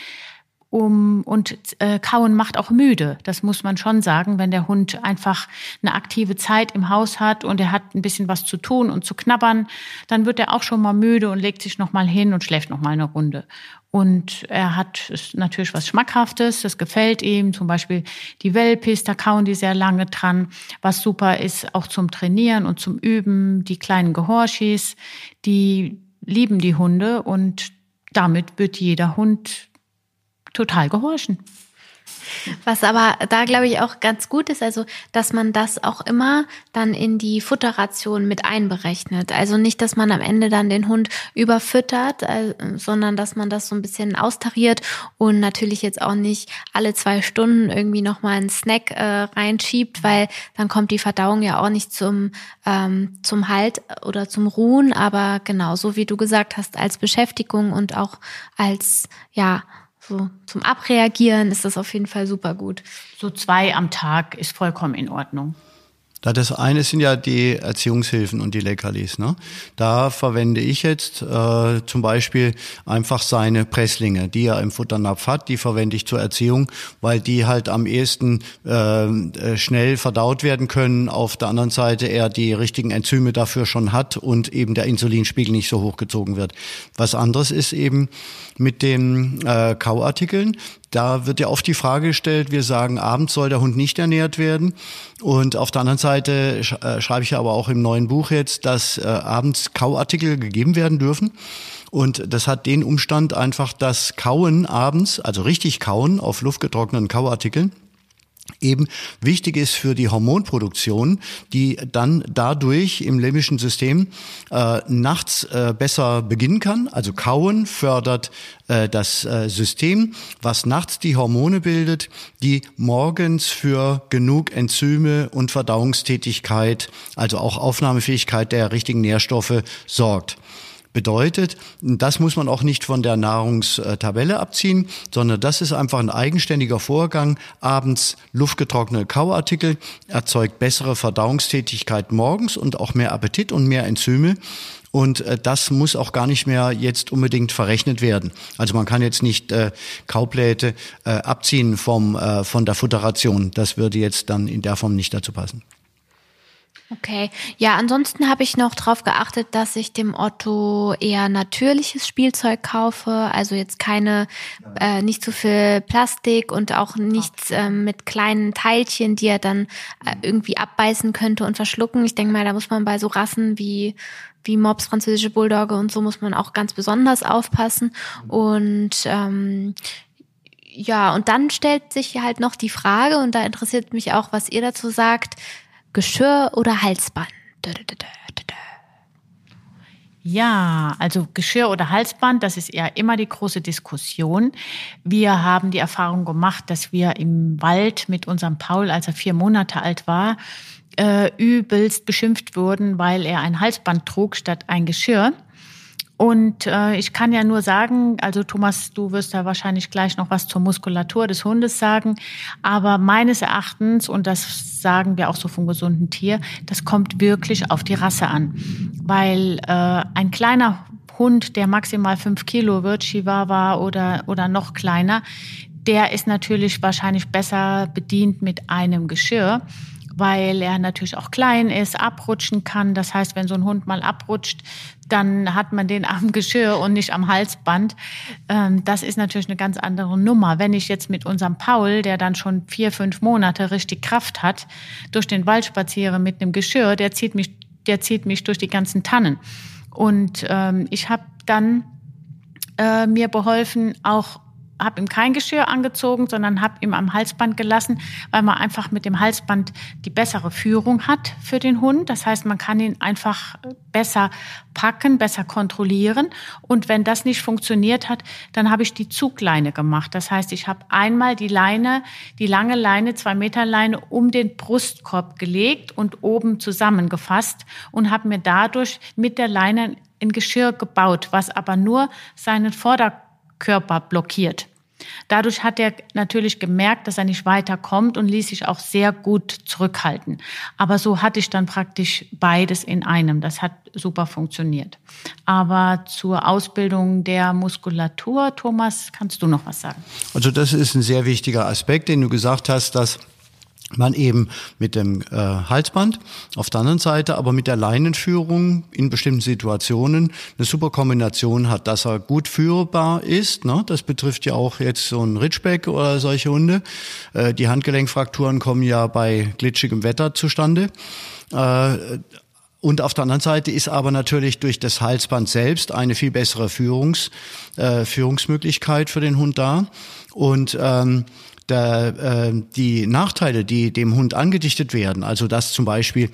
Um, und äh, Kauen macht auch müde. Das muss man schon sagen, wenn der Hund einfach eine aktive Zeit im Haus hat und er hat ein bisschen was zu tun und zu knabbern, dann wird er auch schon mal müde und legt sich noch mal hin und schläft noch mal eine Runde. Und er hat natürlich was Schmackhaftes, das gefällt ihm. Zum Beispiel die Welpis, da kauen die sehr lange dran. Was super ist, auch zum Trainieren und zum Üben. Die kleinen Gehorschis, die lieben die Hunde und damit wird jeder Hund total gehorchen. Was aber da glaube ich auch ganz gut ist, also dass man das auch immer dann in die Futterration mit einberechnet. Also nicht, dass man am Ende dann den Hund überfüttert, äh, sondern dass man das so ein bisschen austariert und natürlich jetzt auch nicht alle zwei Stunden irgendwie nochmal einen Snack äh, reinschiebt, weil dann kommt die Verdauung ja auch nicht zum, ähm, zum Halt oder zum Ruhen. Aber genau, so wie du gesagt hast, als Beschäftigung und auch als, ja, so zum Abreagieren ist das auf jeden Fall super gut. So zwei am Tag ist vollkommen in Ordnung. Da das eine sind ja die Erziehungshilfen und die Leckerlis. Ne? Da verwende ich jetzt äh, zum Beispiel einfach seine Presslinge, die er im Futternapf hat. Die verwende ich zur Erziehung, weil die halt am ehesten äh, äh, schnell verdaut werden können. Auf der anderen Seite er die richtigen Enzyme dafür schon hat und eben der Insulinspiegel nicht so hochgezogen wird. Was anderes ist eben mit den äh, Kauartikeln. Da wird ja oft die Frage gestellt, wir sagen, abends soll der Hund nicht ernährt werden. Und auf der anderen Seite sch äh, schreibe ich ja aber auch im neuen Buch jetzt, dass äh, abends Kauartikel gegeben werden dürfen. Und das hat den Umstand einfach, dass Kauen abends, also richtig Kauen auf luftgetrockneten Kauartikeln, eben wichtig ist für die Hormonproduktion, die dann dadurch im limbischen System äh, nachts äh, besser beginnen kann. Also Kauen fördert äh, das äh, System, was nachts die Hormone bildet, die morgens für genug Enzyme und Verdauungstätigkeit, also auch Aufnahmefähigkeit der richtigen Nährstoffe sorgt bedeutet. Das muss man auch nicht von der Nahrungstabelle abziehen, sondern das ist einfach ein eigenständiger Vorgang. Abends luftgetrocknete Kauartikel erzeugt bessere Verdauungstätigkeit morgens und auch mehr Appetit und mehr Enzyme. Und äh, das muss auch gar nicht mehr jetzt unbedingt verrechnet werden. Also man kann jetzt nicht äh, Kaupläte äh, abziehen vom, äh, von der Futteration. Das würde jetzt dann in der Form nicht dazu passen. Okay, ja, ansonsten habe ich noch darauf geachtet, dass ich dem Otto eher natürliches Spielzeug kaufe, also jetzt keine, äh, nicht zu so viel Plastik und auch nichts äh, mit kleinen Teilchen, die er dann äh, irgendwie abbeißen könnte und verschlucken. Ich denke mal, da muss man bei so Rassen wie wie Mops, französische Bulldogge und so muss man auch ganz besonders aufpassen. Und ähm, ja, und dann stellt sich halt noch die Frage, und da interessiert mich auch, was ihr dazu sagt, Geschirr oder Halsband? Ja, also Geschirr oder Halsband, das ist ja immer die große Diskussion. Wir haben die Erfahrung gemacht, dass wir im Wald mit unserem Paul, als er vier Monate alt war, äh, übelst beschimpft wurden, weil er ein Halsband trug statt ein Geschirr. Und äh, ich kann ja nur sagen, also Thomas, du wirst da wahrscheinlich gleich noch was zur Muskulatur des Hundes sagen, aber meines Erachtens, und das sagen wir auch so vom gesunden Tier, das kommt wirklich auf die Rasse an. Weil äh, ein kleiner Hund, der maximal fünf Kilo wird, Chihuahua oder, oder noch kleiner, der ist natürlich wahrscheinlich besser bedient mit einem Geschirr weil er natürlich auch klein ist, abrutschen kann. Das heißt, wenn so ein Hund mal abrutscht, dann hat man den am Geschirr und nicht am Halsband. Ähm, das ist natürlich eine ganz andere Nummer. Wenn ich jetzt mit unserem Paul, der dann schon vier, fünf Monate richtig Kraft hat, durch den Wald spaziere mit einem Geschirr, der zieht mich, der zieht mich durch die ganzen Tannen. Und ähm, ich habe dann äh, mir beholfen, auch habe ihm kein Geschirr angezogen, sondern habe ihm am Halsband gelassen, weil man einfach mit dem Halsband die bessere Führung hat für den Hund. Das heißt, man kann ihn einfach besser packen, besser kontrollieren. Und wenn das nicht funktioniert hat, dann habe ich die Zugleine gemacht. Das heißt, ich habe einmal die Leine, die lange Leine, zwei Meter Leine um den Brustkorb gelegt und oben zusammengefasst und habe mir dadurch mit der Leine ein Geschirr gebaut, was aber nur seinen Vorderkörper blockiert. Dadurch hat er natürlich gemerkt, dass er nicht weiterkommt und ließ sich auch sehr gut zurückhalten. Aber so hatte ich dann praktisch beides in einem. Das hat super funktioniert. Aber zur Ausbildung der Muskulatur, Thomas, kannst du noch was sagen? Also das ist ein sehr wichtiger Aspekt, den du gesagt hast, dass man eben mit dem äh, Halsband auf der anderen Seite, aber mit der Leinenführung in bestimmten Situationen eine super Kombination hat, dass er gut führbar ist. Ne? Das betrifft ja auch jetzt so ein Ritschbeck oder solche Hunde. Äh, die Handgelenkfrakturen kommen ja bei glitschigem Wetter zustande. Äh, und auf der anderen Seite ist aber natürlich durch das Halsband selbst eine viel bessere Führungs, äh, Führungsmöglichkeit für den Hund da. Und ähm, der, äh, die Nachteile, die dem Hund angedichtet werden, also dass zum Beispiel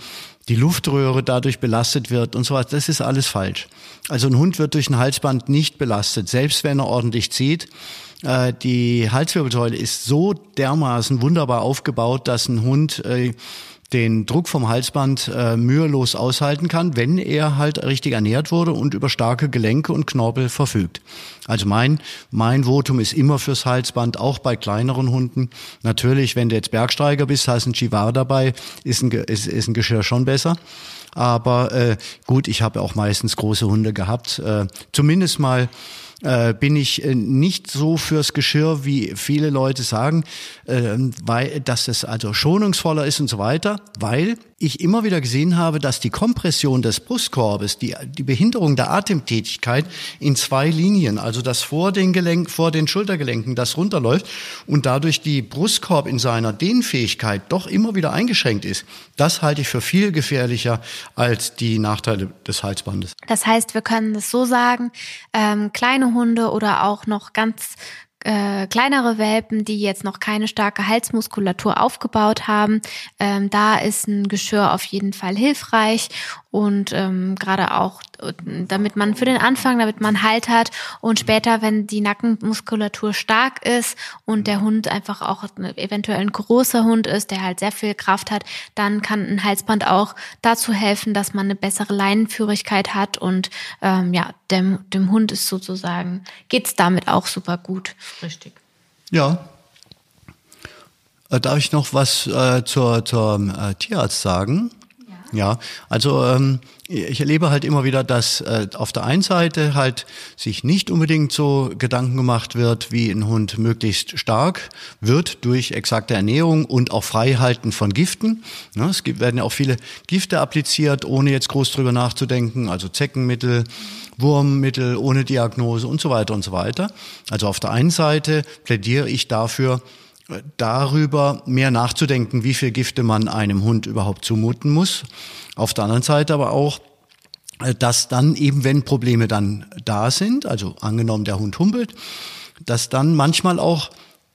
die Luftröhre dadurch belastet wird und so was, das ist alles falsch. Also ein Hund wird durch ein Halsband nicht belastet, selbst wenn er ordentlich zieht. Äh, die Halswirbelsäule ist so dermaßen wunderbar aufgebaut, dass ein Hund äh, den Druck vom Halsband äh, mühelos aushalten kann, wenn er halt richtig ernährt wurde und über starke Gelenke und Knorpel verfügt. Also mein, mein Votum ist immer fürs Halsband, auch bei kleineren Hunden. Natürlich, wenn du jetzt Bergsteiger bist, hast ein Chihuahua dabei, ist ein, ist, ist ein Geschirr schon besser. Aber äh, gut, ich habe auch meistens große Hunde gehabt. Äh, zumindest mal äh, bin ich äh, nicht so fürs Geschirr, wie viele Leute sagen, äh, weil, dass es also schonungsvoller ist und so weiter, weil ich immer wieder gesehen habe, dass die Kompression des Brustkorbes, die, die Behinderung der Atemtätigkeit in zwei Linien, also das vor den Gelenk, vor den Schultergelenken, das runterläuft und dadurch die Brustkorb in seiner Dehnfähigkeit doch immer wieder eingeschränkt ist. Das halte ich für viel gefährlicher als die Nachteile des Halsbandes. Das heißt, wir können es so sagen, ähm, kleine Hunde oder auch noch ganz äh, kleinere Welpen, die jetzt noch keine starke Halsmuskulatur aufgebaut haben, ähm, da ist ein Geschirr auf jeden Fall hilfreich und ähm, gerade auch, damit man für den Anfang, damit man Halt hat und später, wenn die Nackenmuskulatur stark ist und der Hund einfach auch eventuell ein großer Hund ist, der halt sehr viel Kraft hat, dann kann ein Halsband auch dazu helfen, dass man eine bessere Leinenführigkeit hat und ähm, ja, dem, dem Hund ist sozusagen, geht's damit auch super gut. Richtig. Ja, äh, Darf ich noch was äh, zur, zur äh, Tierarzt sagen? Ja, also ähm, ich erlebe halt immer wieder, dass äh, auf der einen Seite halt sich nicht unbedingt so Gedanken gemacht wird, wie ein Hund möglichst stark wird durch exakte Ernährung und auch Freihalten von Giften. Ja, es gibt, werden ja auch viele Gifte appliziert, ohne jetzt groß drüber nachzudenken, also Zeckenmittel, Wurmmittel ohne Diagnose und so weiter und so weiter. Also auf der einen Seite plädiere ich dafür, darüber mehr nachzudenken, wie viel Gifte man einem Hund überhaupt zumuten muss. Auf der anderen Seite aber auch, äh, dass dann eben, wenn Probleme dann da sind, also angenommen der Hund humpelt, dass dann manchmal auch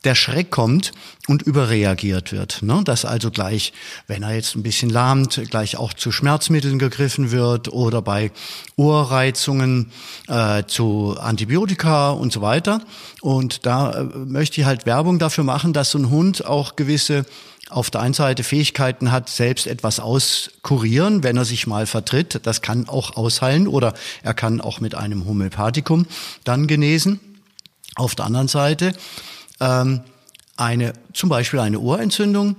der Schreck kommt und überreagiert wird. Ne? Dass also gleich, wenn er jetzt ein bisschen lahmt, gleich auch zu Schmerzmitteln gegriffen wird oder bei Ohrreizungen äh, zu Antibiotika und so weiter. Und da äh, möchte ich halt Werbung dafür machen, dass so ein Hund auch gewisse auf der einen Seite Fähigkeiten hat, selbst etwas auskurieren, wenn er sich mal vertritt. Das kann auch ausheilen oder er kann auch mit einem Homöopathikum dann genesen. Auf der anderen Seite ähm, eine, zum Beispiel eine Ohrentzündung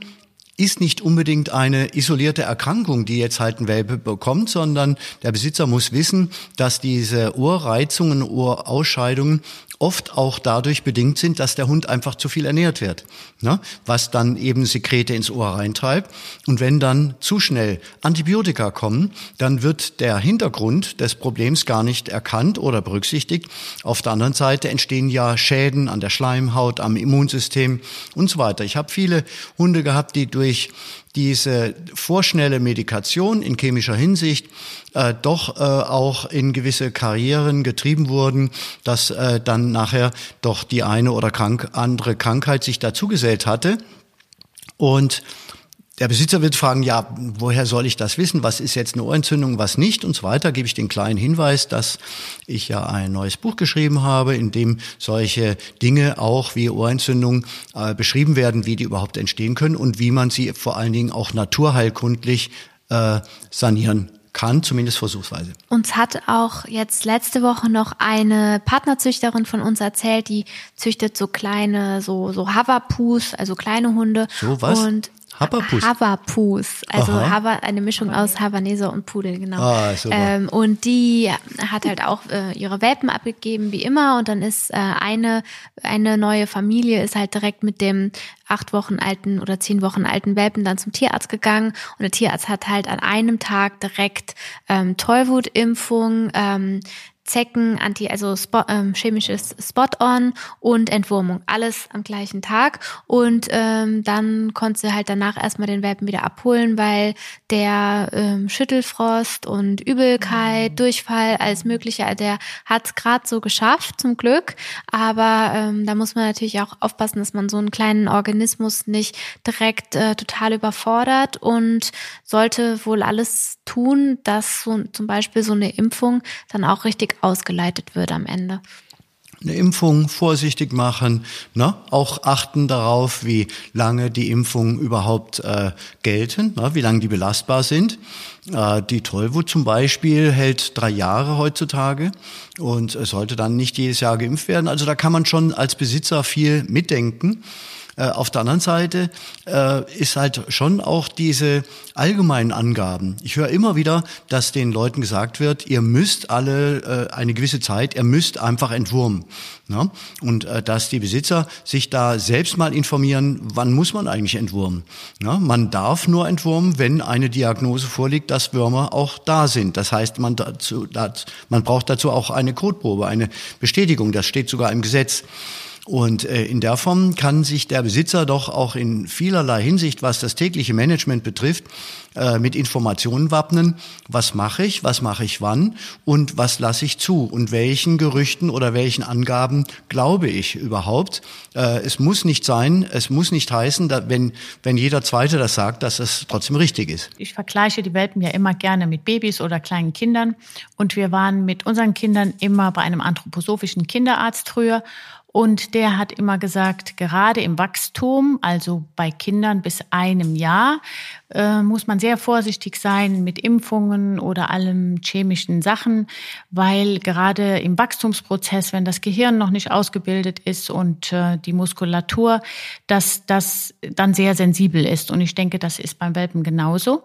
ist nicht unbedingt eine isolierte Erkrankung, die jetzt halt ein Welpe bekommt, sondern der Besitzer muss wissen, dass diese Ohrreizungen, Ohrausscheidungen oft auch dadurch bedingt sind, dass der Hund einfach zu viel ernährt wird, ne? was dann eben Sekrete ins Ohr reintreibt. Und wenn dann zu schnell Antibiotika kommen, dann wird der Hintergrund des Problems gar nicht erkannt oder berücksichtigt. Auf der anderen Seite entstehen ja Schäden an der Schleimhaut, am Immunsystem und so weiter. Ich habe viele Hunde gehabt, die durch diese vorschnelle Medikation in chemischer Hinsicht äh, doch äh, auch in gewisse Karrieren getrieben wurden, dass äh, dann nachher doch die eine oder krank, andere Krankheit sich dazugesellt hatte. Und der Besitzer wird fragen, ja, woher soll ich das wissen? Was ist jetzt eine Ohrentzündung, was nicht? Und so weiter gebe ich den kleinen Hinweis, dass ich ja ein neues Buch geschrieben habe, in dem solche Dinge auch wie Ohrentzündung äh, beschrieben werden, wie die überhaupt entstehen können und wie man sie vor allen Dingen auch naturheilkundlich äh, sanieren kann, zumindest versuchsweise. Uns hat auch jetzt letzte Woche noch eine Partnerzüchterin von uns erzählt, die züchtet so kleine, so, so Havapus, also kleine Hunde. So was? Und Havapus. Havapus. Also. Hava, eine Mischung aus Havaneser und Pudel, genau. Ah, super. ähm, und die hat halt auch äh, ihre Welpen abgegeben, wie immer. Und dann ist äh, eine, eine neue Familie ist halt direkt mit dem acht Wochen alten oder zehn Wochen alten Welpen dann zum Tierarzt gegangen. Und der Tierarzt hat halt an einem Tag direkt ähm, Tollwutimpfung, ähm, Zecken, Anti, also Spot, ähm, chemisches Spot-on und Entwurmung. Alles am gleichen Tag. Und ähm, dann konnte sie halt danach erstmal den Welpen wieder abholen, weil der ähm, Schüttelfrost und Übelkeit, Durchfall, alles Mögliche, der hat es gerade so geschafft, zum Glück. Aber ähm, da muss man natürlich auch aufpassen, dass man so einen kleinen Organismus nicht direkt äh, total überfordert und sollte wohl alles tun, dass so zum Beispiel so eine Impfung dann auch richtig ausgeleitet wird am Ende. Eine Impfung vorsichtig machen, ne? auch achten darauf, wie lange die Impfungen überhaupt äh, gelten, ne? wie lange die belastbar sind. Äh, die Tollwut zum Beispiel hält drei Jahre heutzutage und es sollte dann nicht jedes Jahr geimpft werden. Also da kann man schon als Besitzer viel mitdenken. Äh, auf der anderen Seite äh, ist halt schon auch diese allgemeinen Angaben. Ich höre immer wieder, dass den Leuten gesagt wird, ihr müsst alle äh, eine gewisse Zeit, ihr müsst einfach entwurmen. Ne? Und äh, dass die Besitzer sich da selbst mal informieren, wann muss man eigentlich entwurmen. Ne? Man darf nur entwurmen, wenn eine Diagnose vorliegt, dass Würmer auch da sind. Das heißt, man, dazu, dazu, man braucht dazu auch eine Kotprobe, eine Bestätigung. Das steht sogar im Gesetz. Und äh, in der Form kann sich der Besitzer doch auch in vielerlei Hinsicht, was das tägliche Management betrifft, äh, mit Informationen wappnen. Was mache ich, was mache ich wann und was lasse ich zu und welchen Gerüchten oder welchen Angaben glaube ich überhaupt. Äh, es muss nicht sein, es muss nicht heißen, dass wenn, wenn jeder Zweite das sagt, dass es trotzdem richtig ist. Ich vergleiche die Welpen ja immer gerne mit Babys oder kleinen Kindern. Und wir waren mit unseren Kindern immer bei einem anthroposophischen Kinderarzt früher. Und der hat immer gesagt, gerade im Wachstum, also bei Kindern bis einem Jahr, äh, muss man sehr vorsichtig sein mit Impfungen oder allem chemischen Sachen, weil gerade im Wachstumsprozess, wenn das Gehirn noch nicht ausgebildet ist und äh, die Muskulatur, dass das dann sehr sensibel ist. Und ich denke, das ist beim Welpen genauso.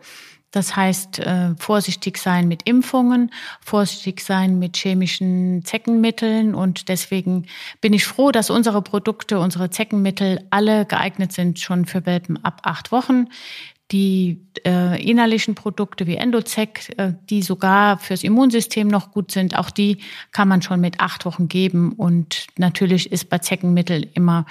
Das heißt, äh, vorsichtig sein mit Impfungen, vorsichtig sein mit chemischen Zeckenmitteln. Und deswegen bin ich froh, dass unsere Produkte, unsere Zeckenmittel alle geeignet sind schon für Welpen ab acht Wochen. Die äh, innerlichen Produkte wie Endozec, äh, die sogar fürs Immunsystem noch gut sind, auch die kann man schon mit acht Wochen geben. Und natürlich ist bei Zeckenmitteln immer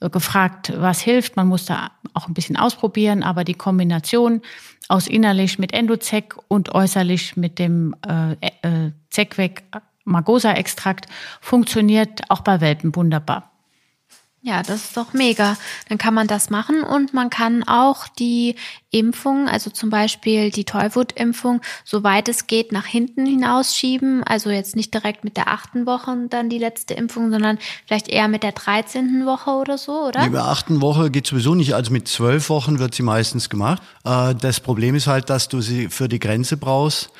äh, gefragt, was hilft. Man muss da auch ein bisschen ausprobieren, aber die Kombination aus innerlich mit Endozec und äußerlich mit dem äh, äh, Zeckweg Margosa-Extrakt funktioniert auch bei Welpen wunderbar. Ja, das ist doch mega. Dann kann man das machen und man kann auch die Impfung, also zum Beispiel die Tollwutimpfung, soweit es geht, nach hinten hinausschieben. Also jetzt nicht direkt mit der achten Woche dann die letzte Impfung, sondern vielleicht eher mit der 13. Woche oder so, oder? Nee, bei achten Woche geht sowieso nicht. Also mit zwölf Wochen wird sie meistens gemacht. Äh, das Problem ist halt, dass du sie für die Grenze brauchst.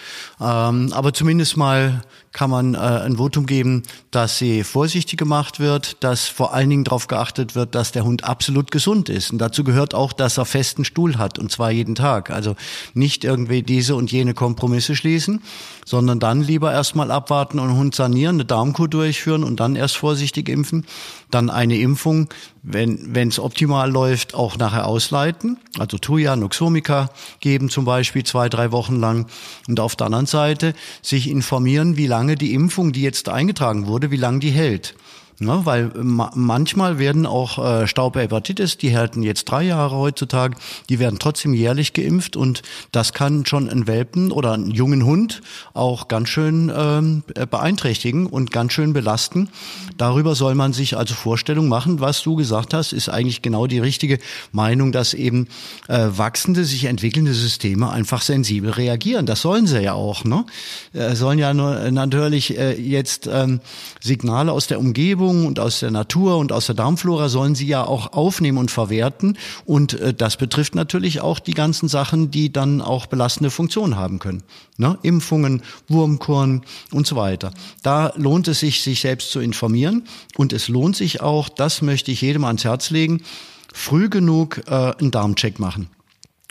Ähm, aber zumindest mal kann man äh, ein Votum geben, dass sie vorsichtig gemacht wird, dass vor allen Dingen darauf geachtet wird, dass der Hund absolut gesund ist. Und dazu gehört auch, dass er festen Stuhl hat, und zwar jeden Tag. Also nicht irgendwie diese und jene Kompromisse schließen, sondern dann lieber erstmal abwarten und Hund sanieren, eine Darmkur durchführen und dann erst vorsichtig impfen. Dann eine Impfung, wenn es optimal läuft, auch nachher ausleiten. Also Tuya, Noxomica geben zum Beispiel zwei, drei Wochen lang. Und auf der anderen Seite sich informieren, wie lange die Impfung, die jetzt eingetragen wurde, wie lange die hält. Ja, weil ma manchmal werden auch äh, Staubhepatitis, die halten jetzt drei Jahre heutzutage, die werden trotzdem jährlich geimpft und das kann schon einen Welpen oder einen jungen Hund auch ganz schön ähm, beeinträchtigen und ganz schön belasten. Darüber soll man sich also Vorstellung machen. Was du gesagt hast, ist eigentlich genau die richtige Meinung, dass eben äh, wachsende, sich entwickelnde Systeme einfach sensibel reagieren. Das sollen sie ja auch. Ne? Äh, sollen ja nur natürlich äh, jetzt ähm, Signale aus der Umgebung Umgebung und aus der Natur und aus der Darmflora sollen sie ja auch aufnehmen und verwerten. Und äh, das betrifft natürlich auch die ganzen Sachen, die dann auch belastende Funktionen haben können. Ne? Impfungen, Wurmkorn und so weiter. Da lohnt es sich, sich selbst zu informieren. Und es lohnt sich auch, das möchte ich jedem ans Herz legen, früh genug äh, einen Darmcheck machen.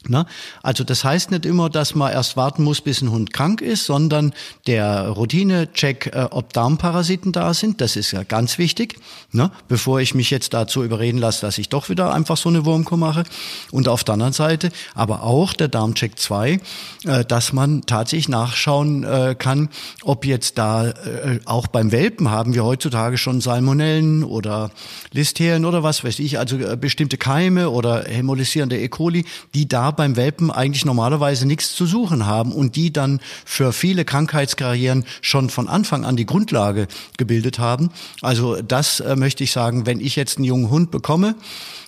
Ne? Also das heißt nicht immer, dass man erst warten muss, bis ein Hund krank ist, sondern der Routine-Check, äh, ob Darmparasiten da sind, das ist ja ganz wichtig, ne? bevor ich mich jetzt dazu überreden lasse, dass ich doch wieder einfach so eine Wurmkur mache. Und auf der anderen Seite aber auch der Darmcheck 2, äh, dass man tatsächlich nachschauen äh, kann, ob jetzt da äh, auch beim Welpen haben wir heutzutage schon Salmonellen oder Listerien oder was weiß ich, also äh, bestimmte Keime oder hämolysierende E. coli, die da beim Welpen eigentlich normalerweise nichts zu suchen haben und die dann für viele Krankheitskarrieren schon von Anfang an die Grundlage gebildet haben. Also das äh, möchte ich sagen, wenn ich jetzt einen jungen Hund bekomme,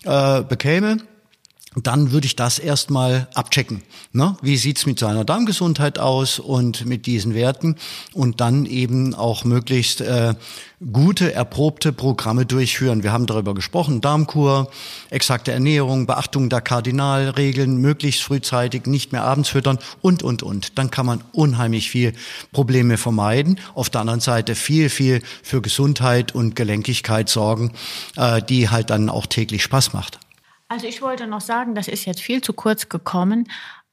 äh, bekäme, dann würde ich das erstmal abchecken. Ne? Wie sieht's mit seiner Darmgesundheit aus und mit diesen Werten und dann eben auch möglichst äh, gute, erprobte Programme durchführen. Wir haben darüber gesprochen, Darmkur, exakte Ernährung, Beachtung der Kardinalregeln, möglichst frühzeitig nicht mehr abends füttern und, und, und. Dann kann man unheimlich viel Probleme vermeiden. Auf der anderen Seite viel, viel für Gesundheit und Gelenkigkeit sorgen, äh, die halt dann auch täglich Spaß macht. Also ich wollte noch sagen, das ist jetzt viel zu kurz gekommen,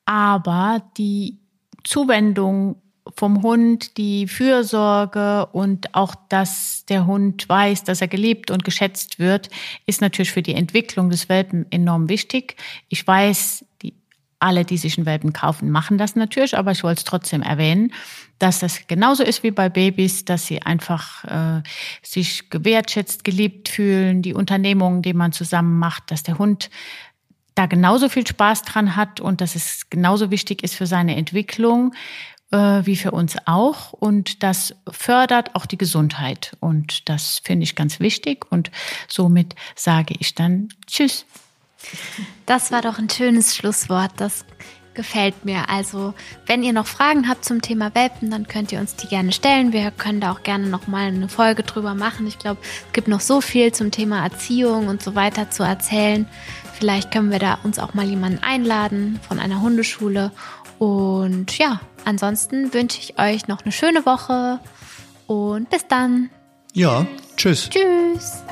aber die Zuwendung vom Hund, die Fürsorge und auch, dass der Hund weiß, dass er geliebt und geschätzt wird, ist natürlich für die Entwicklung des Welpen enorm wichtig. Ich weiß, die, alle, die sich einen Welpen kaufen, machen das natürlich, aber ich wollte es trotzdem erwähnen, dass das genauso ist wie bei Babys, dass sie einfach äh, sich gewertschätzt, geliebt fühlen, die Unternehmungen, die man zusammen macht, dass der Hund da genauso viel Spaß dran hat und dass es genauso wichtig ist für seine Entwicklung äh, wie für uns auch. Und das fördert auch die Gesundheit. Und das finde ich ganz wichtig. Und somit sage ich dann Tschüss. Das war doch ein schönes Schlusswort. Das gefällt mir. Also, wenn ihr noch Fragen habt zum Thema Welpen, dann könnt ihr uns die gerne stellen. Wir können da auch gerne noch mal eine Folge drüber machen. Ich glaube, es gibt noch so viel zum Thema Erziehung und so weiter zu erzählen. Vielleicht können wir da uns auch mal jemanden einladen von einer Hundeschule. Und ja, ansonsten wünsche ich euch noch eine schöne Woche und bis dann. Ja, tschüss. Tschüss.